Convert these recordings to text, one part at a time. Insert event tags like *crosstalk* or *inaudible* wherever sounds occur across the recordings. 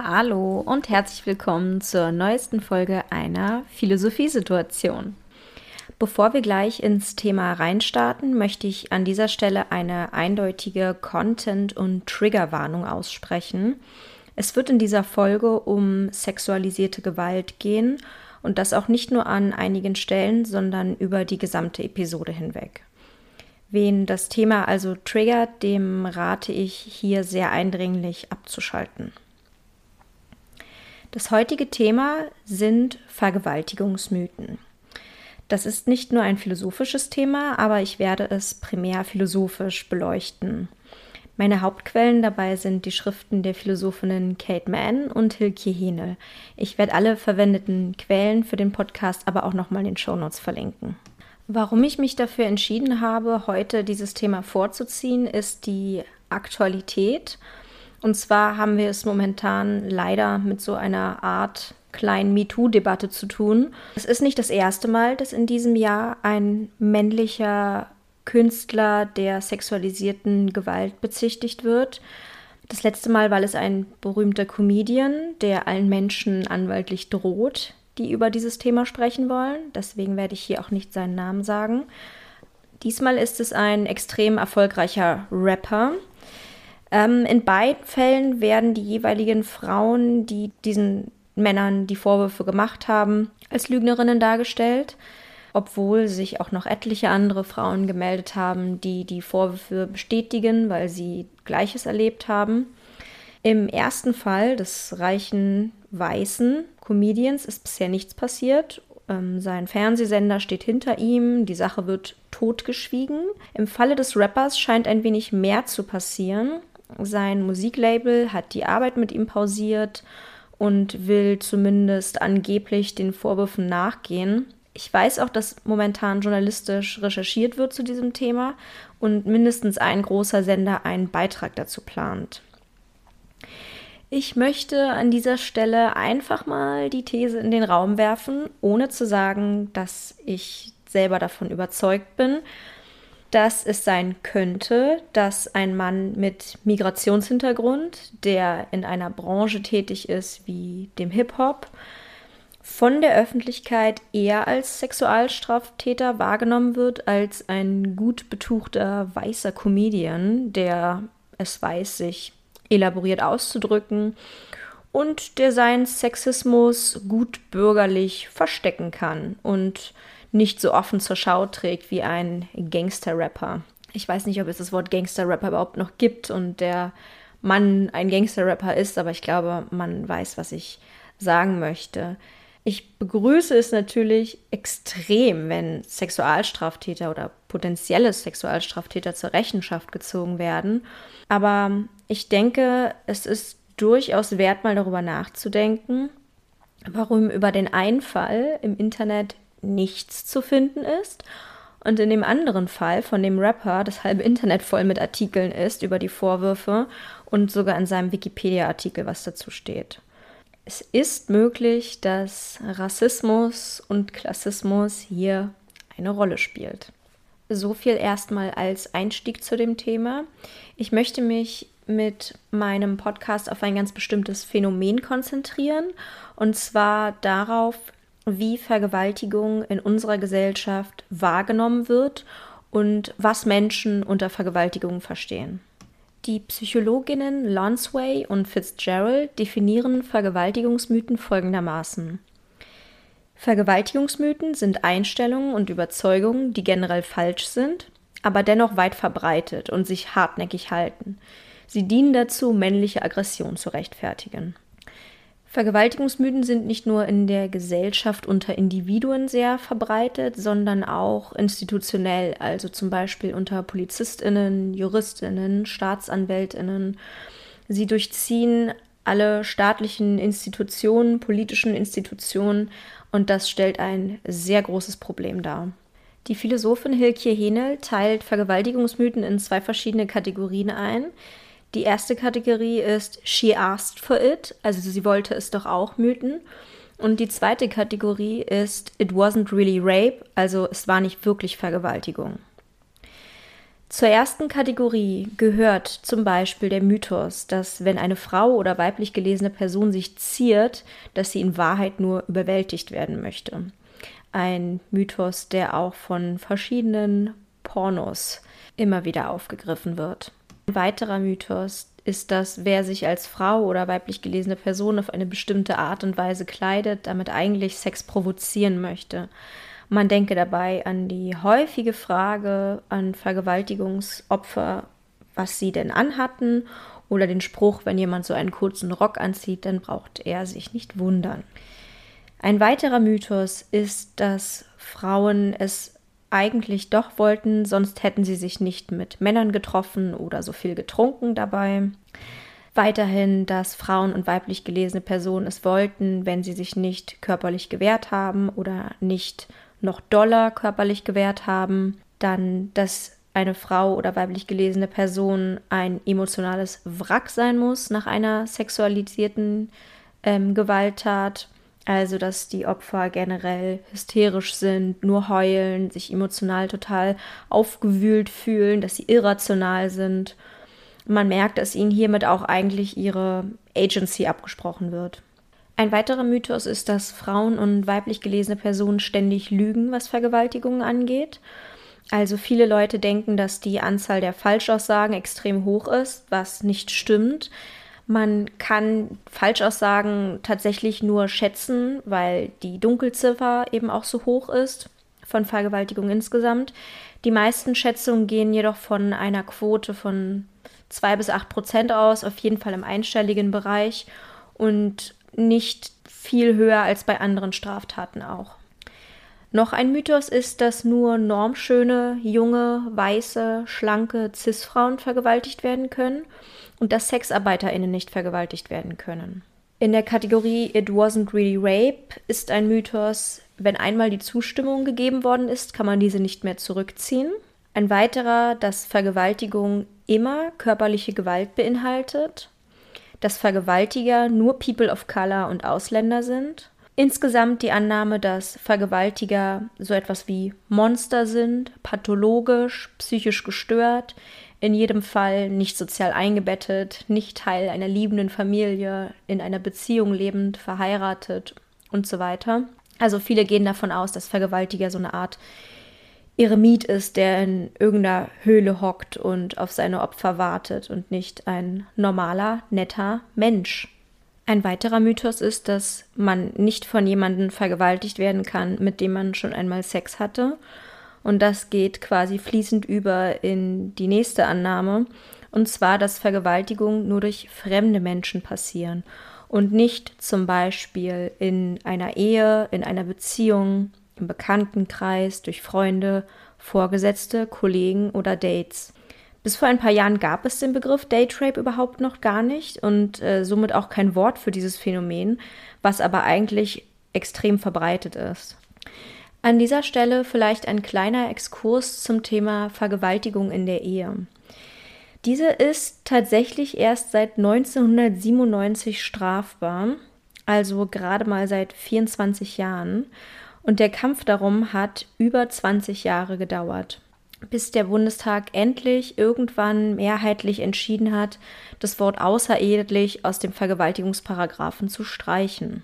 Hallo und herzlich willkommen zur neuesten Folge einer Philosophiesituation. Bevor wir gleich ins Thema reinstarten, möchte ich an dieser Stelle eine eindeutige Content- und Triggerwarnung aussprechen. Es wird in dieser Folge um sexualisierte Gewalt gehen und das auch nicht nur an einigen Stellen, sondern über die gesamte Episode hinweg. Wen das Thema also triggert, dem rate ich hier sehr eindringlich abzuschalten. Das heutige Thema sind Vergewaltigungsmythen. Das ist nicht nur ein philosophisches Thema, aber ich werde es primär philosophisch beleuchten. Meine Hauptquellen dabei sind die Schriften der Philosophinnen Kate Mann und Hilke Henel. Ich werde alle verwendeten Quellen für den Podcast aber auch nochmal in den Shownotes verlinken. Warum ich mich dafür entschieden habe, heute dieses Thema vorzuziehen, ist die Aktualität und zwar haben wir es momentan leider mit so einer Art kleinen MeToo-Debatte zu tun. Es ist nicht das erste Mal, dass in diesem Jahr ein männlicher Künstler der sexualisierten Gewalt bezichtigt wird. Das letzte Mal war es ein berühmter Comedian, der allen Menschen anwaltlich droht, die über dieses Thema sprechen wollen. Deswegen werde ich hier auch nicht seinen Namen sagen. Diesmal ist es ein extrem erfolgreicher Rapper, ähm, in beiden Fällen werden die jeweiligen Frauen, die diesen Männern die Vorwürfe gemacht haben, als Lügnerinnen dargestellt, obwohl sich auch noch etliche andere Frauen gemeldet haben, die die Vorwürfe bestätigen, weil sie Gleiches erlebt haben. Im ersten Fall des reichen weißen Comedians ist bisher nichts passiert. Ähm, sein Fernsehsender steht hinter ihm, die Sache wird totgeschwiegen. Im Falle des Rappers scheint ein wenig mehr zu passieren. Sein Musiklabel hat die Arbeit mit ihm pausiert und will zumindest angeblich den Vorwürfen nachgehen. Ich weiß auch, dass momentan journalistisch recherchiert wird zu diesem Thema und mindestens ein großer Sender einen Beitrag dazu plant. Ich möchte an dieser Stelle einfach mal die These in den Raum werfen, ohne zu sagen, dass ich selber davon überzeugt bin, dass es sein könnte, dass ein Mann mit Migrationshintergrund, der in einer Branche tätig ist wie dem Hip-Hop, von der Öffentlichkeit eher als Sexualstraftäter wahrgenommen wird als ein gut betuchter weißer Comedian, der es weiß, sich elaboriert auszudrücken und der seinen Sexismus gut bürgerlich verstecken kann und nicht so offen zur Schau trägt wie ein Gangster-Rapper. Ich weiß nicht, ob es das Wort Gangster-Rapper überhaupt noch gibt und der Mann ein Gangster-Rapper ist, aber ich glaube, man weiß, was ich sagen möchte. Ich begrüße es natürlich extrem, wenn Sexualstraftäter oder potenzielle Sexualstraftäter zur Rechenschaft gezogen werden. Aber ich denke, es ist durchaus wert, mal darüber nachzudenken, warum über den einen Fall im Internet nichts zu finden ist. Und in dem anderen Fall von dem Rapper das halbe Internet voll mit Artikeln ist über die Vorwürfe und sogar in seinem Wikipedia-Artikel was dazu steht. Es ist möglich, dass Rassismus und Klassismus hier eine Rolle spielt. So viel erstmal als Einstieg zu dem Thema. Ich möchte mich mit meinem Podcast auf ein ganz bestimmtes Phänomen konzentrieren und zwar darauf, wie Vergewaltigung in unserer Gesellschaft wahrgenommen wird und was Menschen unter Vergewaltigung verstehen. Die Psychologinnen Lonsway und Fitzgerald definieren Vergewaltigungsmythen folgendermaßen. Vergewaltigungsmythen sind Einstellungen und Überzeugungen, die generell falsch sind, aber dennoch weit verbreitet und sich hartnäckig halten. Sie dienen dazu, männliche Aggression zu rechtfertigen. Vergewaltigungsmythen sind nicht nur in der Gesellschaft unter Individuen sehr verbreitet, sondern auch institutionell, also zum Beispiel unter Polizistinnen, Juristinnen, Staatsanwältinnen. Sie durchziehen alle staatlichen Institutionen, politischen Institutionen und das stellt ein sehr großes Problem dar. Die Philosophin Hilkje Henel teilt Vergewaltigungsmythen in zwei verschiedene Kategorien ein. Die erste Kategorie ist She asked for it, also sie wollte es doch auch mythen. Und die zweite Kategorie ist It wasn't really rape, also es war nicht wirklich Vergewaltigung. Zur ersten Kategorie gehört zum Beispiel der Mythos, dass wenn eine Frau oder weiblich gelesene Person sich ziert, dass sie in Wahrheit nur überwältigt werden möchte. Ein Mythos, der auch von verschiedenen Pornos immer wieder aufgegriffen wird. Ein weiterer Mythos ist, dass wer sich als Frau oder weiblich gelesene Person auf eine bestimmte Art und Weise kleidet, damit eigentlich Sex provozieren möchte. Man denke dabei an die häufige Frage an Vergewaltigungsopfer, was sie denn anhatten, oder den Spruch, wenn jemand so einen kurzen Rock anzieht, dann braucht er sich nicht wundern. Ein weiterer Mythos ist, dass Frauen es eigentlich doch wollten, sonst hätten sie sich nicht mit Männern getroffen oder so viel getrunken dabei. Weiterhin, dass Frauen und weiblich gelesene Personen es wollten, wenn sie sich nicht körperlich gewehrt haben oder nicht noch doller körperlich gewehrt haben. Dann, dass eine Frau oder weiblich gelesene Person ein emotionales Wrack sein muss nach einer sexualisierten ähm, Gewalttat. Also, dass die Opfer generell hysterisch sind, nur heulen, sich emotional total aufgewühlt fühlen, dass sie irrational sind. Man merkt, dass ihnen hiermit auch eigentlich ihre Agency abgesprochen wird. Ein weiterer Mythos ist, dass Frauen und weiblich gelesene Personen ständig lügen, was Vergewaltigungen angeht. Also viele Leute denken, dass die Anzahl der Falschaussagen extrem hoch ist, was nicht stimmt. Man kann Falschaussagen tatsächlich nur schätzen, weil die Dunkelziffer eben auch so hoch ist von Vergewaltigung insgesamt. Die meisten Schätzungen gehen jedoch von einer Quote von zwei bis acht Prozent aus, auf jeden Fall im einstelligen Bereich und nicht viel höher als bei anderen Straftaten auch. Noch ein Mythos ist, dass nur normschöne, junge, weiße, schlanke Cis-Frauen vergewaltigt werden können und dass SexarbeiterInnen nicht vergewaltigt werden können. In der Kategorie It wasn't really rape ist ein Mythos, wenn einmal die Zustimmung gegeben worden ist, kann man diese nicht mehr zurückziehen. Ein weiterer, dass Vergewaltigung immer körperliche Gewalt beinhaltet, dass Vergewaltiger nur People of Color und Ausländer sind. Insgesamt die Annahme, dass Vergewaltiger so etwas wie Monster sind, pathologisch, psychisch gestört, in jedem Fall nicht sozial eingebettet, nicht Teil einer liebenden Familie, in einer Beziehung lebend, verheiratet und so weiter. Also viele gehen davon aus, dass Vergewaltiger so eine Art Eremit ist, der in irgendeiner Höhle hockt und auf seine Opfer wartet und nicht ein normaler, netter Mensch. Ein weiterer Mythos ist, dass man nicht von jemandem vergewaltigt werden kann, mit dem man schon einmal Sex hatte und das geht quasi fließend über in die nächste Annahme. Und zwar, dass Vergewaltigungen nur durch fremde Menschen passieren und nicht zum Beispiel in einer Ehe, in einer Beziehung, im Bekanntenkreis, durch Freunde, Vorgesetzte, Kollegen oder Dates. Bis vor ein paar Jahren gab es den Begriff Date Rape überhaupt noch gar nicht und äh, somit auch kein Wort für dieses Phänomen, was aber eigentlich extrem verbreitet ist. An dieser Stelle vielleicht ein kleiner Exkurs zum Thema Vergewaltigung in der Ehe. Diese ist tatsächlich erst seit 1997 strafbar, also gerade mal seit 24 Jahren. Und der Kampf darum hat über 20 Jahre gedauert, bis der Bundestag endlich irgendwann mehrheitlich entschieden hat, das Wort außerehelich aus dem Vergewaltigungsparagraphen zu streichen.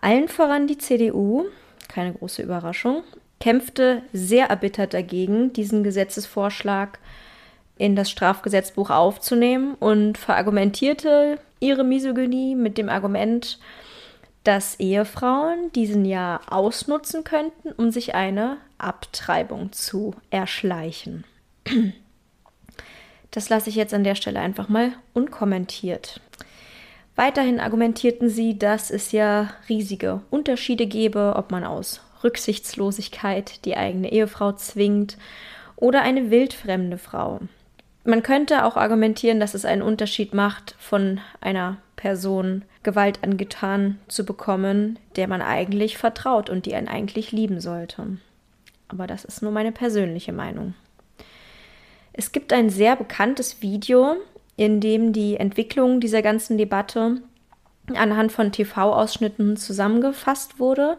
Allen voran die CDU, keine große Überraschung, kämpfte sehr erbittert dagegen, diesen Gesetzesvorschlag in das Strafgesetzbuch aufzunehmen und verargumentierte ihre Misogynie mit dem Argument, dass Ehefrauen diesen ja ausnutzen könnten, um sich eine Abtreibung zu erschleichen. *clears throat* Das lasse ich jetzt an der Stelle einfach mal unkommentiert. Weiterhin argumentierten sie, dass es ja riesige Unterschiede gebe, ob man aus Rücksichtslosigkeit die eigene Ehefrau zwingt oder eine wildfremde Frau. Man könnte auch argumentieren, dass es einen Unterschied macht, von einer Person Gewalt angetan zu bekommen, der man eigentlich vertraut und die einen eigentlich lieben sollte. Aber das ist nur meine persönliche Meinung. Es gibt ein sehr bekanntes Video, in dem die Entwicklung dieser ganzen Debatte anhand von TV-Ausschnitten zusammengefasst wurde.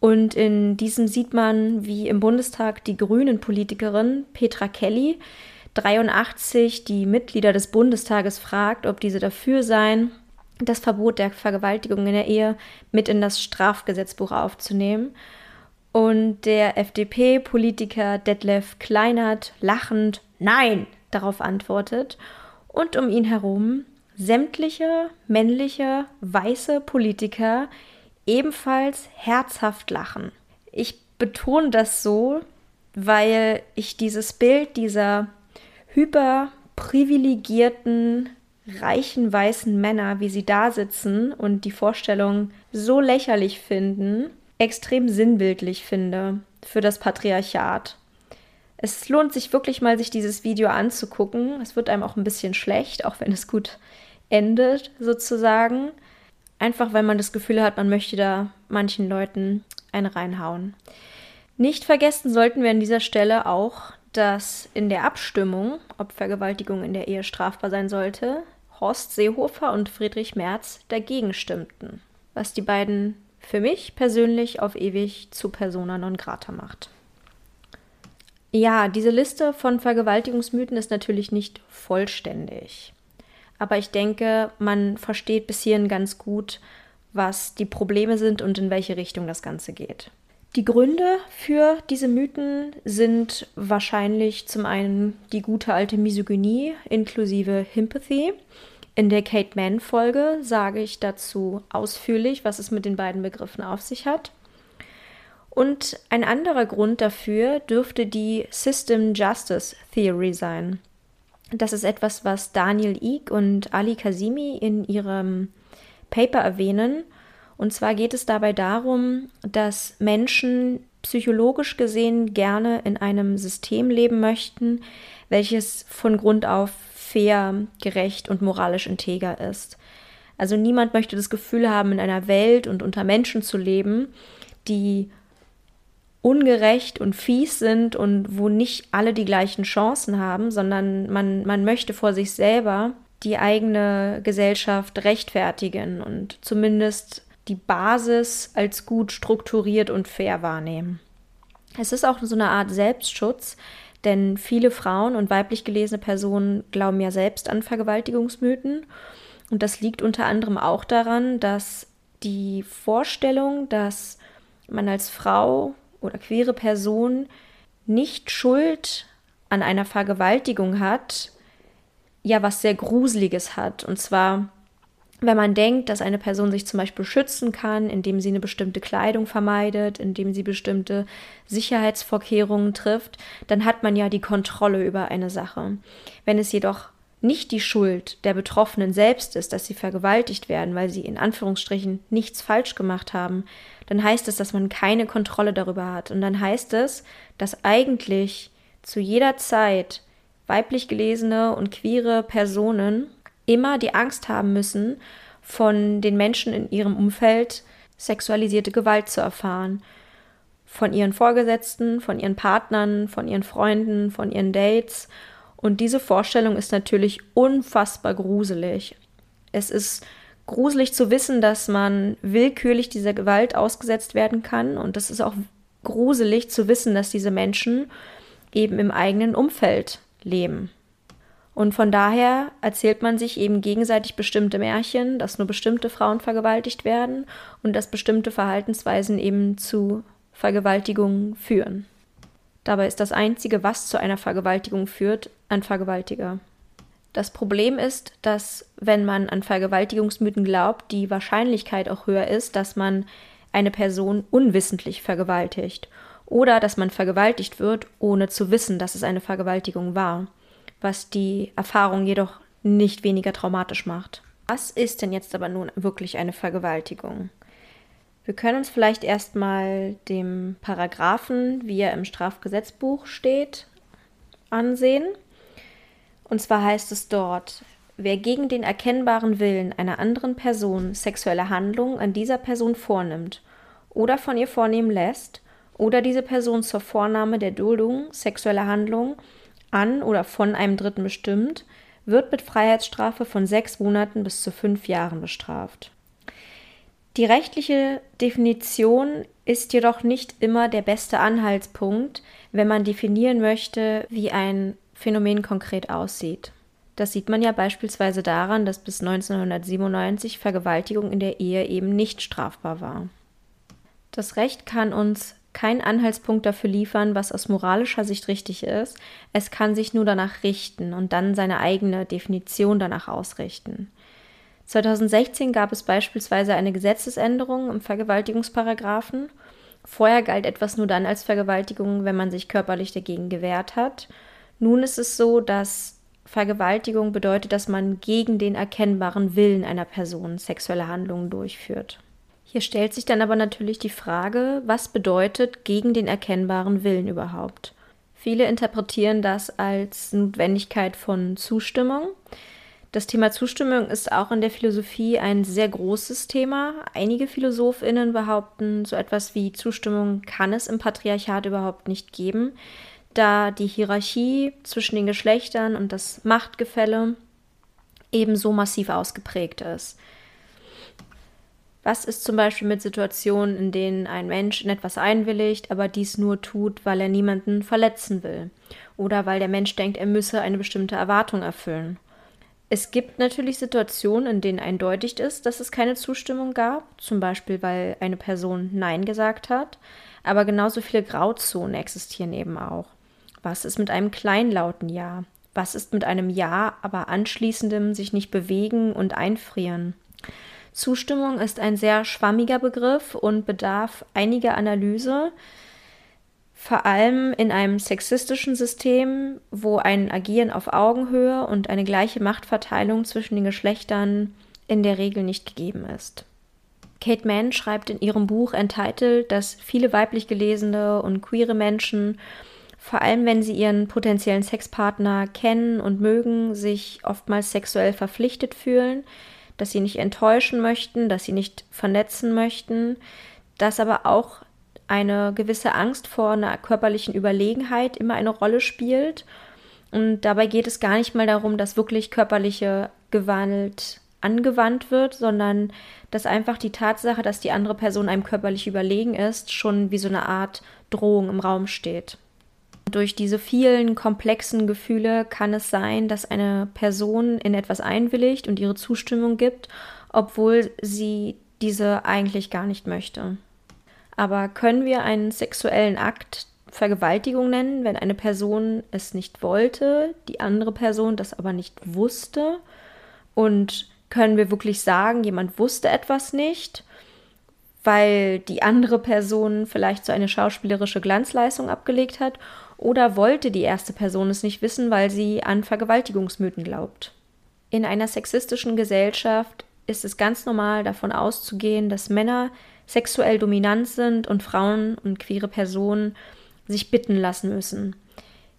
Und in diesem sieht man, wie im Bundestag die Grünen-Politikerin Petra Kelly 83 die Mitglieder des Bundestages fragt, ob diese dafür seien, das Verbot der Vergewaltigung in der Ehe mit in das Strafgesetzbuch aufzunehmen. Und der FDP-Politiker Detlef Kleinert lachend Nein darauf antwortet und um ihn herum sämtliche männliche weiße Politiker ebenfalls herzhaft lachen. Ich betone das so, weil ich dieses Bild dieser hyperprivilegierten, reichen weißen Männer, wie sie da sitzen und die Vorstellung so lächerlich finden, extrem sinnbildlich finde für das Patriarchat. Es lohnt sich wirklich mal, sich dieses Video anzugucken. Es wird einem auch ein bisschen schlecht, auch wenn es gut endet, sozusagen. Einfach weil man das Gefühl hat, man möchte da manchen Leuten einen reinhauen. Nicht vergessen sollten wir an dieser Stelle auch, dass in der Abstimmung, ob Vergewaltigung in der Ehe strafbar sein sollte, Horst Seehofer und Friedrich Merz dagegen stimmten, was die beiden für mich persönlich auf ewig zu persona non grata macht. Ja, diese Liste von Vergewaltigungsmythen ist natürlich nicht vollständig. Aber ich denke, man versteht bis hierhin ganz gut, was die Probleme sind und in welche Richtung das Ganze geht. Die Gründe für diese Mythen sind wahrscheinlich zum einen die gute alte Misogynie inklusive Himpathy. In der Kate Mann Folge sage ich dazu ausführlich, was es mit den beiden Begriffen auf sich hat. Und ein anderer Grund dafür dürfte die System Justice Theory sein. Das ist etwas, was Daniel Ig und Ali Kazimi in ihrem Paper erwähnen und zwar geht es dabei darum, dass Menschen psychologisch gesehen gerne in einem System leben möchten, welches von Grund auf fair, gerecht und moralisch integer ist. Also niemand möchte das Gefühl haben, in einer Welt und unter Menschen zu leben, die ungerecht und fies sind und wo nicht alle die gleichen Chancen haben, sondern man, man möchte vor sich selber die eigene Gesellschaft rechtfertigen und zumindest die Basis als gut strukturiert und fair wahrnehmen. Es ist auch so eine Art Selbstschutz, denn viele Frauen und weiblich gelesene Personen glauben ja selbst an Vergewaltigungsmythen. Und das liegt unter anderem auch daran, dass die Vorstellung, dass man als Frau oder queere Person nicht Schuld an einer Vergewaltigung hat, ja was sehr Gruseliges hat. Und zwar wenn man denkt, dass eine Person sich zum Beispiel schützen kann, indem sie eine bestimmte Kleidung vermeidet, indem sie bestimmte Sicherheitsvorkehrungen trifft, dann hat man ja die Kontrolle über eine Sache. Wenn es jedoch nicht die Schuld der Betroffenen selbst ist, dass sie vergewaltigt werden, weil sie in Anführungsstrichen nichts falsch gemacht haben, dann heißt es, dass man keine Kontrolle darüber hat. Und dann heißt es, dass eigentlich zu jeder Zeit weiblich gelesene und queere Personen immer die Angst haben müssen, von den Menschen in ihrem Umfeld sexualisierte Gewalt zu erfahren. Von ihren Vorgesetzten, von ihren Partnern, von ihren Freunden, von ihren Dates. Und diese Vorstellung ist natürlich unfassbar gruselig. Es ist gruselig zu wissen, dass man willkürlich dieser Gewalt ausgesetzt werden kann. Und es ist auch gruselig zu wissen, dass diese Menschen eben im eigenen Umfeld leben. Und von daher erzählt man sich eben gegenseitig bestimmte Märchen, dass nur bestimmte Frauen vergewaltigt werden und dass bestimmte Verhaltensweisen eben zu Vergewaltigungen führen. Dabei ist das Einzige, was zu einer Vergewaltigung führt, ein Vergewaltiger. Das Problem ist, dass wenn man an Vergewaltigungsmythen glaubt, die Wahrscheinlichkeit auch höher ist, dass man eine Person unwissentlich vergewaltigt oder dass man vergewaltigt wird, ohne zu wissen, dass es eine Vergewaltigung war was die Erfahrung jedoch nicht weniger traumatisch macht. Was ist denn jetzt aber nun wirklich eine Vergewaltigung? Wir können uns vielleicht erstmal dem Paragraphen, wie er im Strafgesetzbuch steht, ansehen. Und zwar heißt es dort, wer gegen den erkennbaren Willen einer anderen Person sexuelle Handlungen an dieser Person vornimmt oder von ihr vornehmen lässt oder diese Person zur Vornahme der Duldung sexueller Handlungen an oder von einem Dritten bestimmt, wird mit Freiheitsstrafe von sechs Monaten bis zu fünf Jahren bestraft. Die rechtliche Definition ist jedoch nicht immer der beste Anhaltspunkt, wenn man definieren möchte, wie ein Phänomen konkret aussieht. Das sieht man ja beispielsweise daran, dass bis 1997 Vergewaltigung in der Ehe eben nicht strafbar war. Das Recht kann uns keinen Anhaltspunkt dafür liefern, was aus moralischer Sicht richtig ist. Es kann sich nur danach richten und dann seine eigene Definition danach ausrichten. 2016 gab es beispielsweise eine Gesetzesänderung im Vergewaltigungsparagraphen. Vorher galt etwas nur dann als Vergewaltigung, wenn man sich körperlich dagegen gewehrt hat. Nun ist es so, dass Vergewaltigung bedeutet, dass man gegen den erkennbaren Willen einer Person sexuelle Handlungen durchführt. Hier stellt sich dann aber natürlich die Frage, was bedeutet gegen den erkennbaren Willen überhaupt? Viele interpretieren das als Notwendigkeit von Zustimmung. Das Thema Zustimmung ist auch in der Philosophie ein sehr großes Thema. Einige Philosophinnen behaupten, so etwas wie Zustimmung kann es im Patriarchat überhaupt nicht geben, da die Hierarchie zwischen den Geschlechtern und das Machtgefälle ebenso massiv ausgeprägt ist. Was ist zum Beispiel mit Situationen, in denen ein Mensch in etwas einwilligt, aber dies nur tut, weil er niemanden verletzen will oder weil der Mensch denkt, er müsse eine bestimmte Erwartung erfüllen? Es gibt natürlich Situationen, in denen eindeutig ist, dass es keine Zustimmung gab, zum Beispiel weil eine Person Nein gesagt hat, aber genauso viele Grauzonen existieren eben auch. Was ist mit einem kleinlauten Ja? Was ist mit einem Ja, aber anschließendem sich nicht bewegen und einfrieren? Zustimmung ist ein sehr schwammiger Begriff und bedarf einiger Analyse vor allem in einem sexistischen System, wo ein Agieren auf Augenhöhe und eine gleiche Machtverteilung zwischen den Geschlechtern in der Regel nicht gegeben ist. Kate Mann schreibt in ihrem Buch Entitled, dass viele weiblich gelesene und queere Menschen, vor allem wenn sie ihren potenziellen Sexpartner kennen und mögen, sich oftmals sexuell verpflichtet fühlen, dass sie nicht enttäuschen möchten, dass sie nicht vernetzen möchten, dass aber auch eine gewisse Angst vor einer körperlichen Überlegenheit immer eine Rolle spielt. Und dabei geht es gar nicht mal darum, dass wirklich körperliche Gewalt angewandt wird, sondern dass einfach die Tatsache, dass die andere Person einem körperlich überlegen ist, schon wie so eine Art Drohung im Raum steht. Durch diese vielen komplexen Gefühle kann es sein, dass eine Person in etwas einwilligt und ihre Zustimmung gibt, obwohl sie diese eigentlich gar nicht möchte. Aber können wir einen sexuellen Akt Vergewaltigung nennen, wenn eine Person es nicht wollte, die andere Person das aber nicht wusste? Und können wir wirklich sagen, jemand wusste etwas nicht, weil die andere Person vielleicht so eine schauspielerische Glanzleistung abgelegt hat? Oder wollte die erste Person es nicht wissen, weil sie an Vergewaltigungsmythen glaubt? In einer sexistischen Gesellschaft ist es ganz normal davon auszugehen, dass Männer sexuell dominant sind und Frauen und queere Personen sich bitten lassen müssen.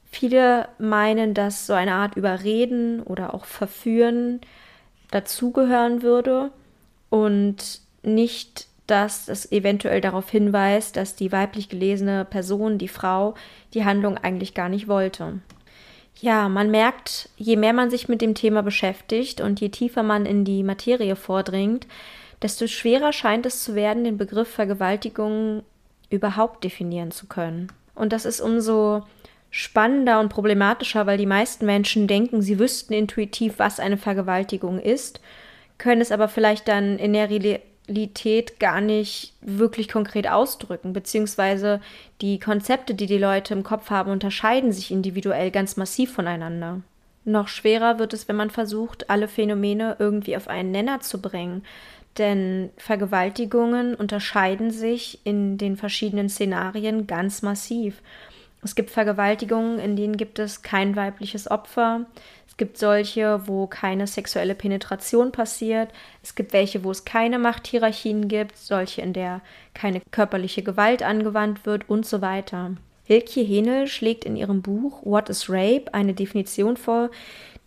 Viele meinen, dass so eine Art Überreden oder auch Verführen dazugehören würde und nicht, dass es eventuell darauf hinweist, dass die weiblich gelesene Person, die Frau, die Handlung eigentlich gar nicht wollte. Ja, man merkt, je mehr man sich mit dem Thema beschäftigt und je tiefer man in die Materie vordringt, desto schwerer scheint es zu werden, den Begriff Vergewaltigung überhaupt definieren zu können. Und das ist umso spannender und problematischer, weil die meisten Menschen denken, sie wüssten intuitiv, was eine Vergewaltigung ist, können es aber vielleicht dann in der Realität gar nicht wirklich konkret ausdrücken, beziehungsweise die Konzepte, die die Leute im Kopf haben, unterscheiden sich individuell ganz massiv voneinander. Noch schwerer wird es, wenn man versucht, alle Phänomene irgendwie auf einen Nenner zu bringen. Denn Vergewaltigungen unterscheiden sich in den verschiedenen Szenarien ganz massiv. Es gibt Vergewaltigungen, in denen gibt es kein weibliches Opfer. Es gibt solche, wo keine sexuelle Penetration passiert. Es gibt welche, wo es keine Machthierarchien gibt, solche, in der keine körperliche Gewalt angewandt wird und so weiter. Hilke Henel schlägt in ihrem Buch What is Rape eine Definition vor,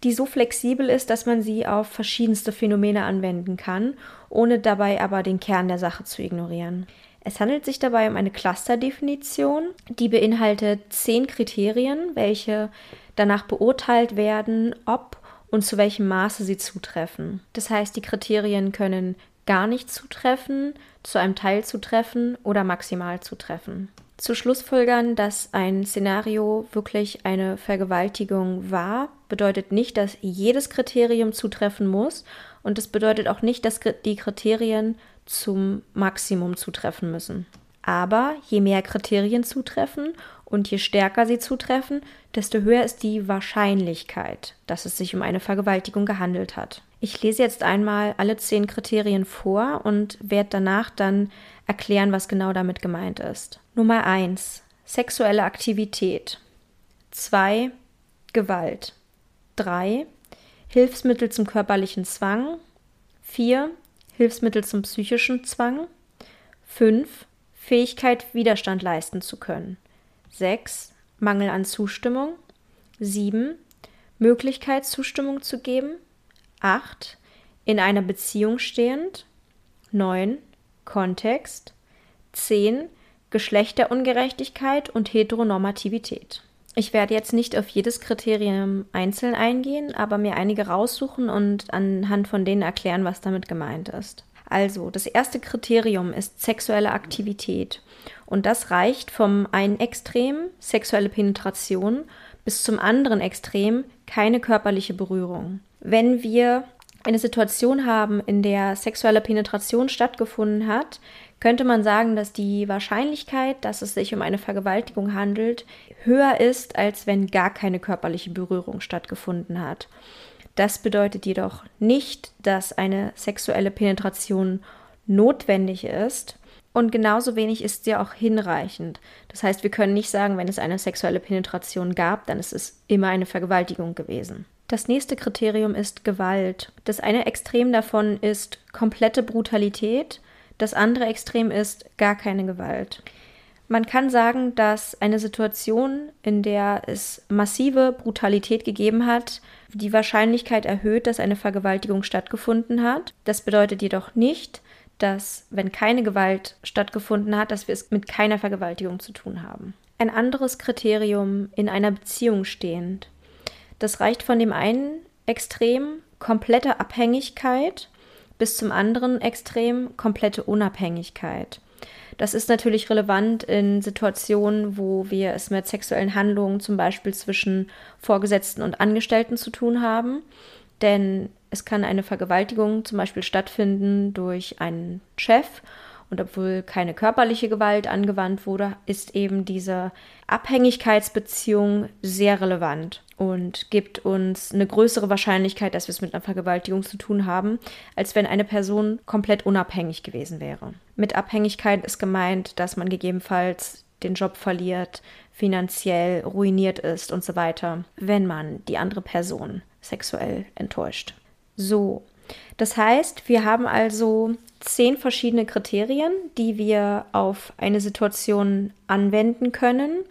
die so flexibel ist, dass man sie auf verschiedenste Phänomene anwenden kann, ohne dabei aber den Kern der Sache zu ignorieren. Es handelt sich dabei um eine Clusterdefinition, die beinhaltet zehn Kriterien, welche danach beurteilt werden, ob und zu welchem Maße sie zutreffen. Das heißt, die Kriterien können gar nicht zutreffen, zu einem Teil zutreffen oder maximal zutreffen. Zu Schlussfolgern, dass ein Szenario wirklich eine Vergewaltigung war, bedeutet nicht, dass jedes Kriterium zutreffen muss und es bedeutet auch nicht, dass die Kriterien zum Maximum zutreffen müssen. Aber je mehr Kriterien zutreffen und je stärker sie zutreffen, desto höher ist die Wahrscheinlichkeit, dass es sich um eine Vergewaltigung gehandelt hat. Ich lese jetzt einmal alle zehn Kriterien vor und werde danach dann erklären, was genau damit gemeint ist. Nummer 1. Sexuelle Aktivität. 2. Gewalt. 3. Hilfsmittel zum körperlichen Zwang. 4. Hilfsmittel zum psychischen Zwang. 5. Fähigkeit, Widerstand leisten zu können. 6. Mangel an Zustimmung. 7. Möglichkeit, Zustimmung zu geben. 8. In einer Beziehung stehend. 9. Kontext. 10. Geschlechterungerechtigkeit und Heteronormativität. Ich werde jetzt nicht auf jedes Kriterium einzeln eingehen, aber mir einige raussuchen und anhand von denen erklären, was damit gemeint ist. Also, das erste Kriterium ist sexuelle Aktivität. Und das reicht vom einen Extrem, sexuelle Penetration, bis zum anderen Extrem, keine körperliche Berührung. Wenn wir eine Situation haben, in der sexuelle Penetration stattgefunden hat, könnte man sagen, dass die Wahrscheinlichkeit, dass es sich um eine Vergewaltigung handelt, höher ist, als wenn gar keine körperliche Berührung stattgefunden hat. Das bedeutet jedoch nicht, dass eine sexuelle Penetration notwendig ist und genauso wenig ist sie auch hinreichend. Das heißt, wir können nicht sagen, wenn es eine sexuelle Penetration gab, dann ist es immer eine Vergewaltigung gewesen. Das nächste Kriterium ist Gewalt. Das eine Extrem davon ist komplette Brutalität, das andere Extrem ist gar keine Gewalt. Man kann sagen, dass eine Situation, in der es massive Brutalität gegeben hat, die Wahrscheinlichkeit erhöht, dass eine Vergewaltigung stattgefunden hat. Das bedeutet jedoch nicht, dass, wenn keine Gewalt stattgefunden hat, dass wir es mit keiner Vergewaltigung zu tun haben. Ein anderes Kriterium in einer Beziehung stehend. Das reicht von dem einen Extrem komplette Abhängigkeit bis zum anderen Extrem komplette Unabhängigkeit. Das ist natürlich relevant in Situationen, wo wir es mit sexuellen Handlungen zum Beispiel zwischen Vorgesetzten und Angestellten zu tun haben. Denn es kann eine Vergewaltigung zum Beispiel stattfinden durch einen Chef und obwohl keine körperliche Gewalt angewandt wurde, ist eben diese Abhängigkeitsbeziehung sehr relevant und gibt uns eine größere Wahrscheinlichkeit, dass wir es mit einer Vergewaltigung zu tun haben, als wenn eine Person komplett unabhängig gewesen wäre. Mit Abhängigkeit ist gemeint, dass man gegebenenfalls den Job verliert, finanziell ruiniert ist und so weiter, wenn man die andere Person sexuell enttäuscht. So, das heißt, wir haben also zehn verschiedene Kriterien, die wir auf eine Situation anwenden können,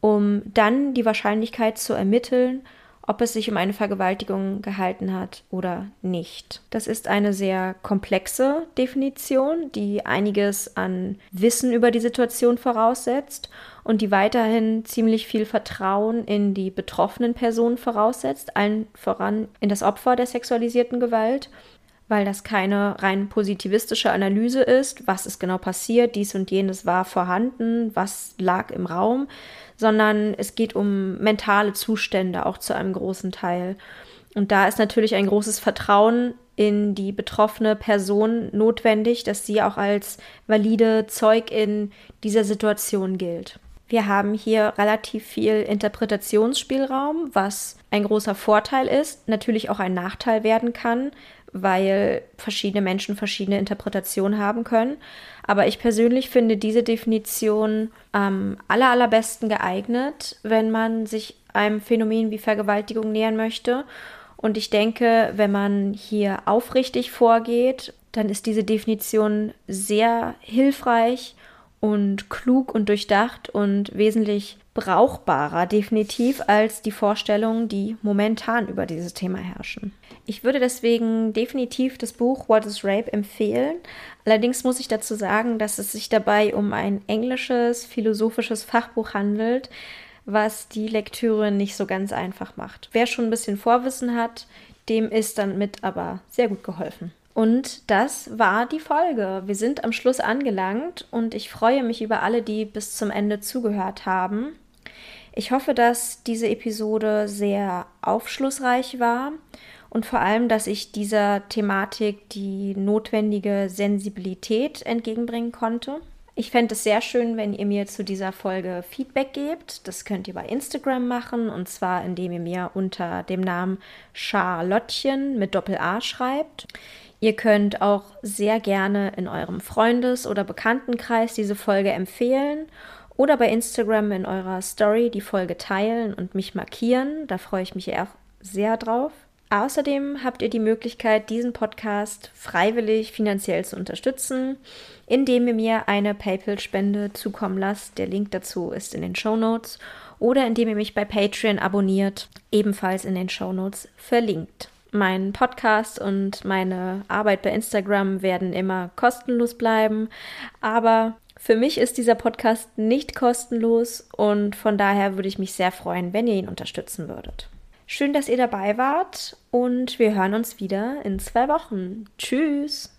um dann die Wahrscheinlichkeit zu ermitteln, ob es sich um eine Vergewaltigung gehalten hat oder nicht. Das ist eine sehr komplexe Definition, die einiges an Wissen über die Situation voraussetzt und die weiterhin ziemlich viel Vertrauen in die betroffenen Personen voraussetzt, allen voran in das Opfer der sexualisierten Gewalt weil das keine rein positivistische Analyse ist, was ist genau passiert, dies und jenes war vorhanden, was lag im Raum, sondern es geht um mentale Zustände auch zu einem großen Teil. Und da ist natürlich ein großes Vertrauen in die betroffene Person notwendig, dass sie auch als valide Zeugin dieser Situation gilt. Wir haben hier relativ viel Interpretationsspielraum, was ein großer Vorteil ist, natürlich auch ein Nachteil werden kann, weil verschiedene Menschen verschiedene Interpretationen haben können. Aber ich persönlich finde diese Definition am aller, allerbesten geeignet, wenn man sich einem Phänomen wie Vergewaltigung nähern möchte. Und ich denke, wenn man hier aufrichtig vorgeht, dann ist diese Definition sehr hilfreich und klug und durchdacht und wesentlich brauchbarer definitiv als die Vorstellungen, die momentan über dieses Thema herrschen. Ich würde deswegen definitiv das Buch What is Rape empfehlen. Allerdings muss ich dazu sagen, dass es sich dabei um ein englisches, philosophisches Fachbuch handelt, was die Lektüre nicht so ganz einfach macht. Wer schon ein bisschen Vorwissen hat, dem ist damit aber sehr gut geholfen. Und das war die Folge. Wir sind am Schluss angelangt und ich freue mich über alle, die bis zum Ende zugehört haben. Ich hoffe, dass diese Episode sehr aufschlussreich war und vor allem, dass ich dieser Thematik die notwendige Sensibilität entgegenbringen konnte. Ich fände es sehr schön, wenn ihr mir zu dieser Folge Feedback gebt. Das könnt ihr bei Instagram machen und zwar indem ihr mir unter dem Namen Charlottchen mit Doppel-A schreibt. Ihr könnt auch sehr gerne in eurem Freundes- oder Bekanntenkreis diese Folge empfehlen oder bei Instagram in eurer Story die Folge teilen und mich markieren. Da freue ich mich auch sehr drauf. Außerdem habt ihr die Möglichkeit, diesen Podcast freiwillig finanziell zu unterstützen, indem ihr mir eine PayPal-Spende zukommen lasst. Der Link dazu ist in den Show Notes oder indem ihr mich bei Patreon abonniert, ebenfalls in den Show Notes verlinkt. Mein Podcast und meine Arbeit bei Instagram werden immer kostenlos bleiben, aber für mich ist dieser Podcast nicht kostenlos und von daher würde ich mich sehr freuen, wenn ihr ihn unterstützen würdet. Schön, dass ihr dabei wart und wir hören uns wieder in zwei Wochen. Tschüss!